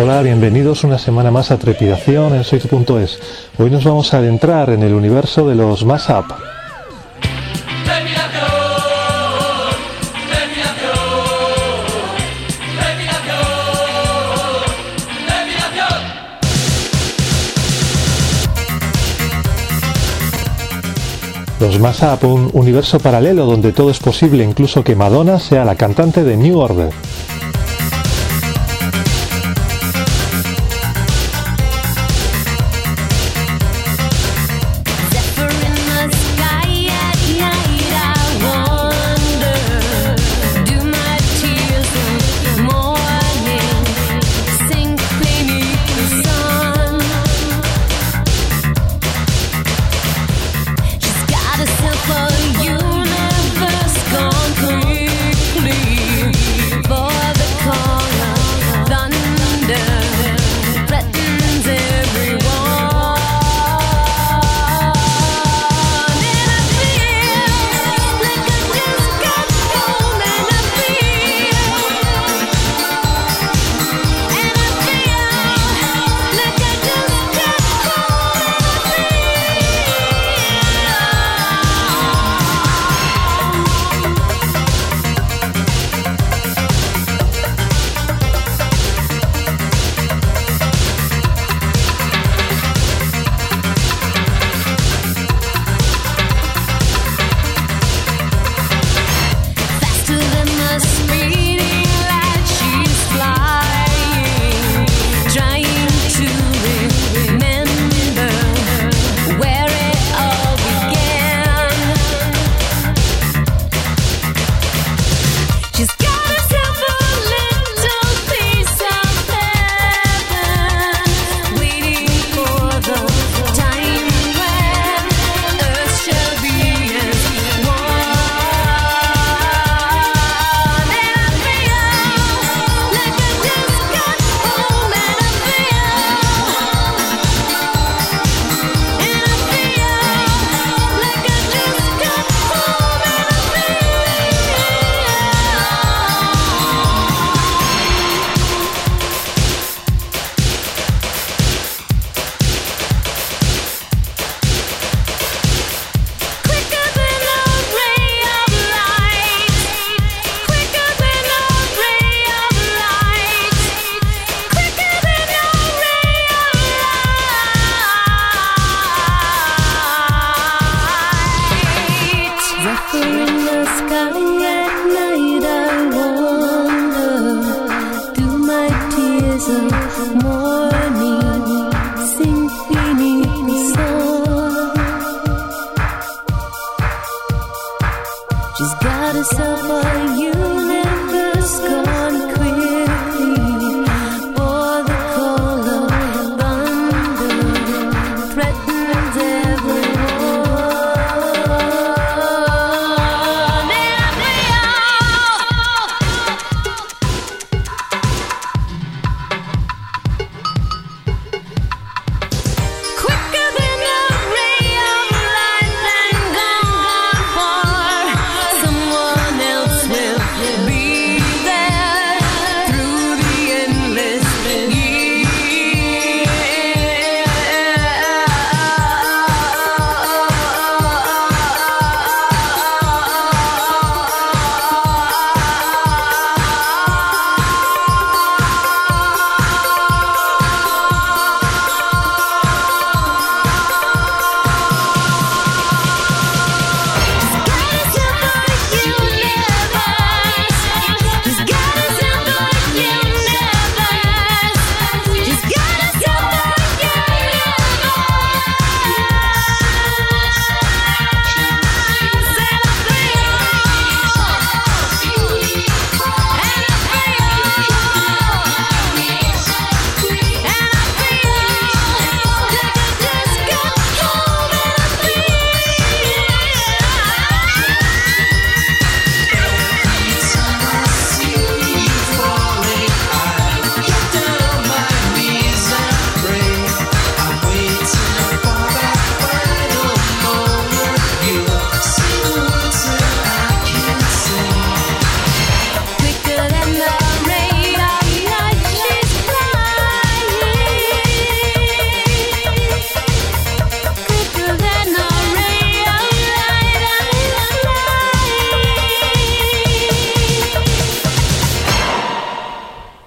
Hola, bienvenidos una semana más a Trepidación en Soy.es. Hoy nos vamos a adentrar en el universo de los Mashup. Los Mashup, un universo paralelo donde todo es posible, incluso que Madonna sea la cantante de New Order.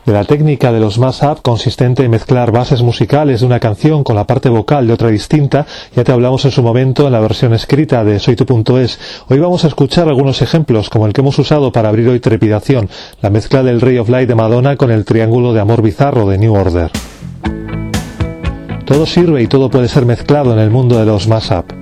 De la técnica de los mash-up consistente en mezclar bases musicales de una canción con la parte vocal de otra distinta, ya te hablamos en su momento en la versión escrita de soytu.es. Hoy vamos a escuchar algunos ejemplos, como el que hemos usado para abrir hoy Trepidación, la mezcla del Ray of Light de Madonna con el Triángulo de Amor Bizarro de New Order. Todo sirve y todo puede ser mezclado en el mundo de los mash-up.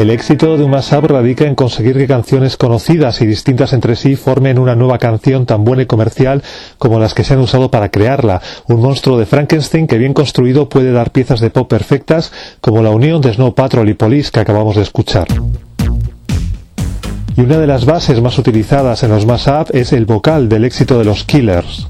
El éxito de un mashup radica en conseguir que canciones conocidas y distintas entre sí formen una nueva canción tan buena y comercial como las que se han usado para crearla. Un monstruo de Frankenstein que bien construido puede dar piezas de pop perfectas como la unión de Snow Patrol y Police que acabamos de escuchar. Y una de las bases más utilizadas en los mashup es el vocal del éxito de los Killers.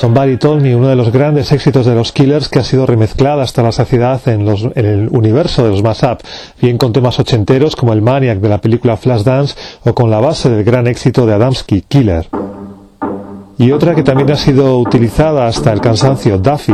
Somebody Told Me, uno de los grandes éxitos de los Killers que ha sido remezclada hasta la saciedad en, el universo de los Mash bien con temas ochenteros como el Maniac de la película Flashdance o con la base del gran éxito de Adamski, Killer. Y otra que también ha sido utilizada hasta el cansancio, Duffy,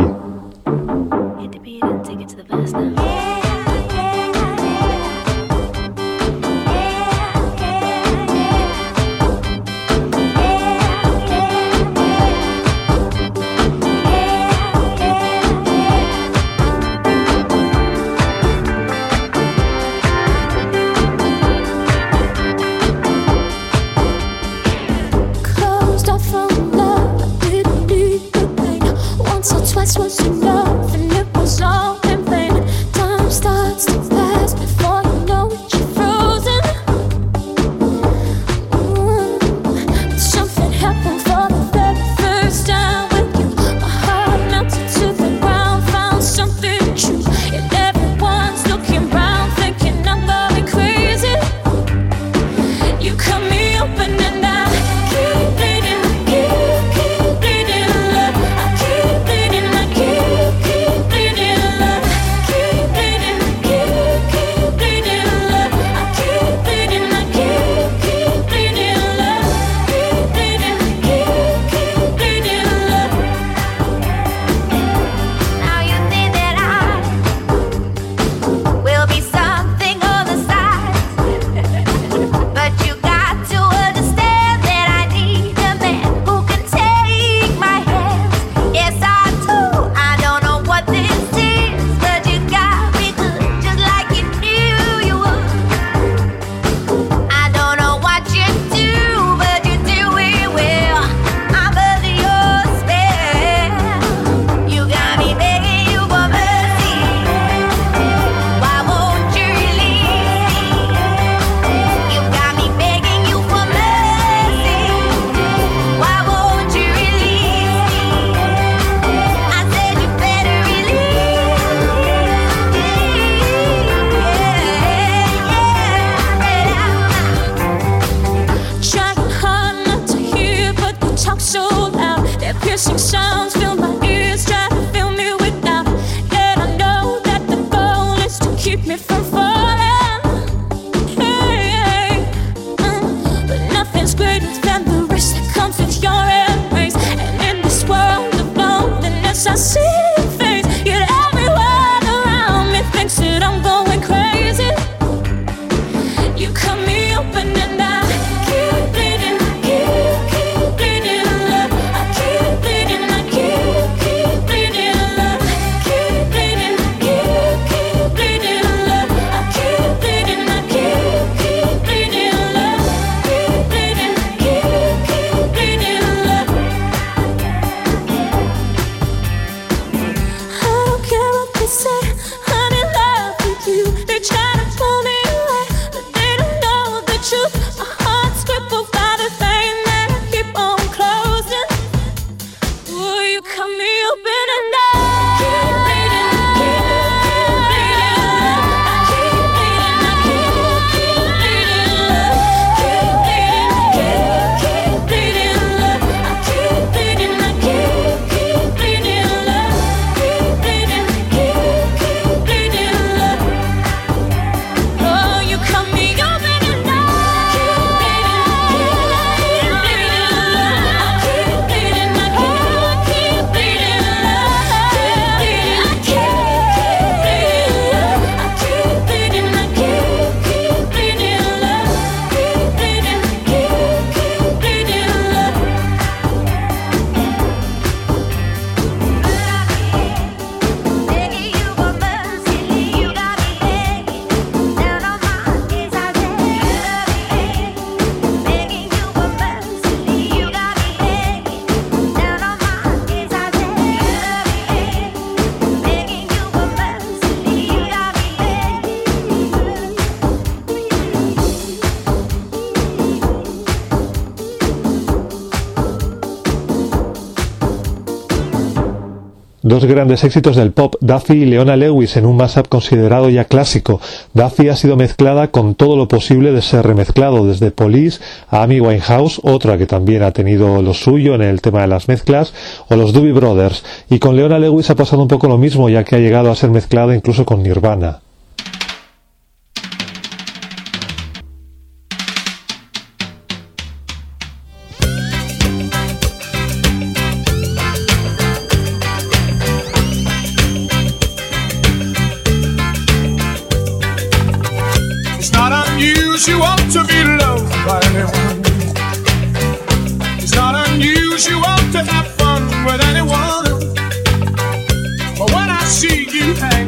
Dos grandes éxitos del pop, Duffy y Leona Lewis, en un mashup considerado ya clásico. Duffy ha sido mezclada con todo lo posible de ser remezclado, desde Police a Amy Winehouse, otra que también ha tenido lo suyo en el tema de las mezclas, o los Doobie Brothers. Y con Leona Lewis ha pasado un poco lo mismo, ya que ha llegado a ser mezclada incluso con Nirvana.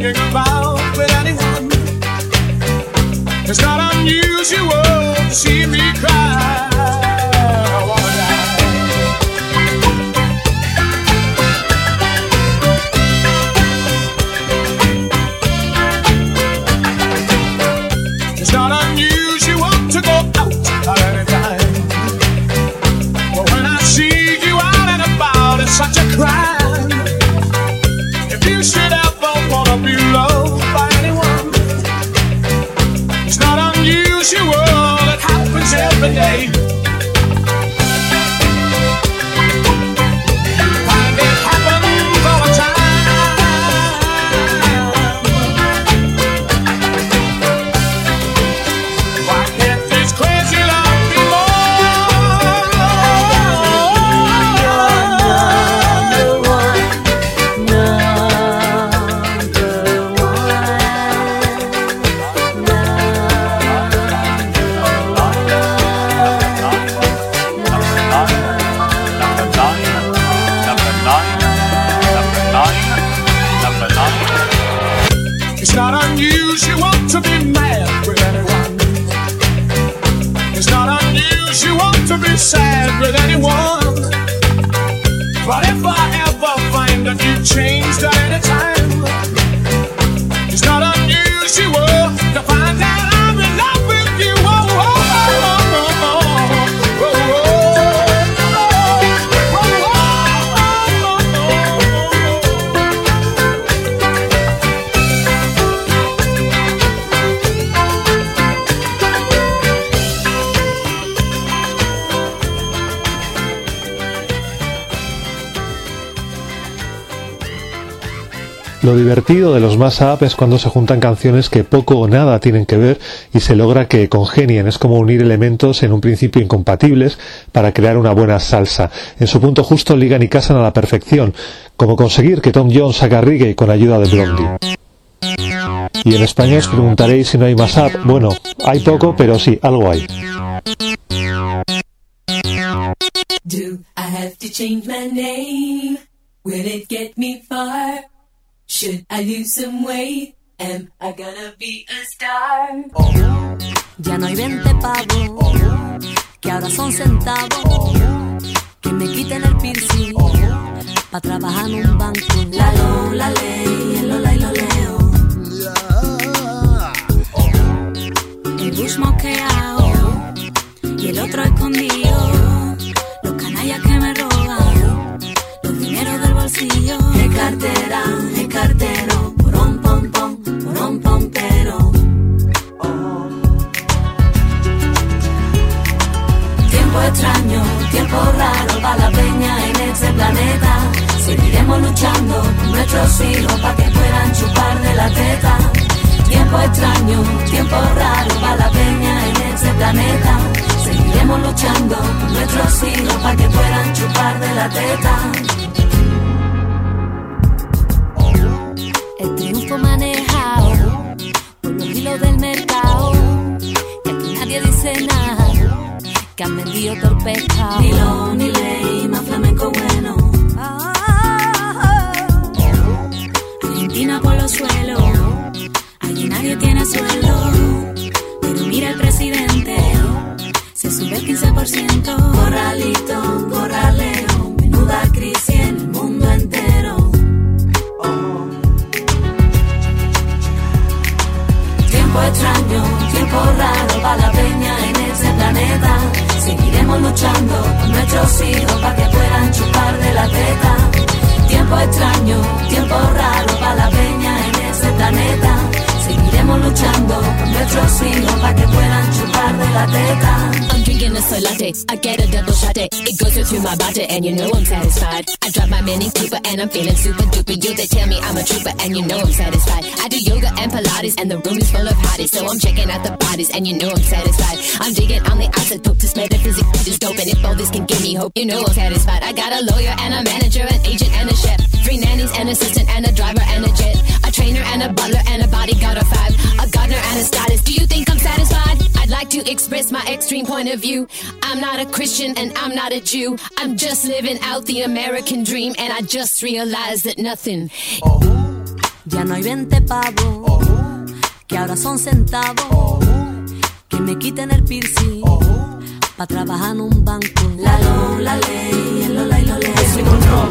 saying goodbye. Lo divertido de los mashup es cuando se juntan canciones que poco o nada tienen que ver y se logra que congenien. Es como unir elementos en un principio incompatibles para crear una buena salsa. En su punto justo ligan y casan a la perfección, como conseguir que Tom Jones haga reggae con ayuda de Blondie. Y en España os preguntaréis si no hay mashup. Bueno, hay poco, pero sí, algo hay. Should I lose some weight? Am I gonna be a star? Ya no hay 20 pavos, que ahora son centavos. Que me quiten el piercing, pa' trabajar en un banco. La lo, la ley, el lola y lo leo. El bush moqueado y el otro escondido. Los canallas que me roban, los dineros del bolsillo. De cartera cartero, pom pom pom, pom pom pero. Tiempo extraño, tiempo raro para la peña en este planeta. Seguiremos luchando nuestros hijos para que puedan chupar de la teta. Tiempo extraño, tiempo raro para la peña en este planeta. Seguiremos luchando nuestros hijos para que puedan chupar de la teta. Que han vendido todo el pescado. Ni lo, ni ley, más flamenco bueno. Argentina por los suelos, allí nadie tiene suelo. Pero mira el presidente, se sube el 15%. Corralito, corraleo, menuda crisis en el mundo entero. tiempo extraño, tiempo raro para la peña en este planeta. Seguiremos luchando con nuestros hijos para que puedan chupar de la teta. Tiempo extraño, tiempo raro para la peña en ese planeta. Seguiremos luchando con nuestros hijos para que puedan chupar de la teta. Latte, I get a double shot it. It goes through my body and you know I'm satisfied. I drop my mini Cooper and I'm feeling super duper. You they tell me I'm a trooper and you know I'm satisfied. I do yoga and Pilates and the room is full of hotties. So I'm checking out the bodies and you know I'm satisfied. I'm digging on the isotope to metaphysics is dope. And if all this can give me hope, you know I'm satisfied. I got a lawyer and a manager, an agent and a chef. Three nannies, an assistant and a driver and a jet. A trainer and a butler and a bodyguard of five. A gardener and a stylist. Do you think I'm satisfied? Like to express my extreme point of view. I'm not a Christian and I'm not a Jew. I'm just living out the American dream and I just realized that nothing. Ya no hay 20 pavos, que ahora son centavos. Que me quiten el piercing, pa' trabajar en un banco. La lo, la ley, el lola y lo ley. Decimos no,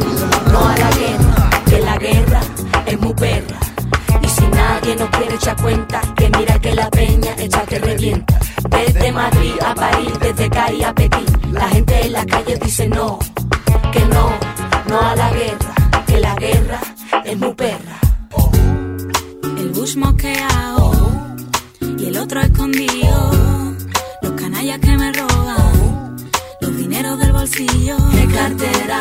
no a la guerra, que la guerra es muy perra. Y si nadie nos quiere echar cuenta, que mira que la peña echa que revienta. Desde Madrid a París, desde Cari a Pekín, la gente en la calle dice no, que no, no a la guerra, que la guerra es muy perra. El bush mosqueado y el otro escondido. Los canallas que me roban los dineros del bolsillo. Es cartera,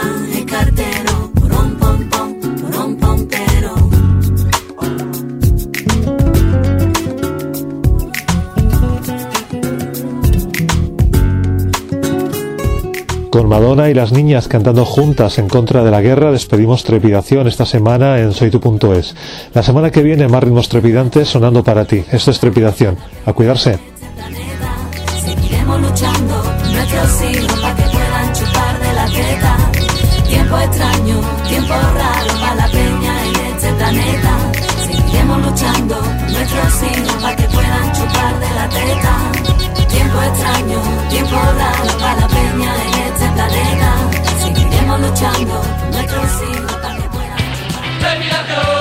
Con Madonna y las niñas cantando juntas en contra de la guerra, despedimos Trepidación esta semana en soytu.es. La semana que viene, más ritmos trepidantes sonando para ti. Esto es Trepidación. A cuidarse. Seguiremos luchando, nuestros hijos también puedan.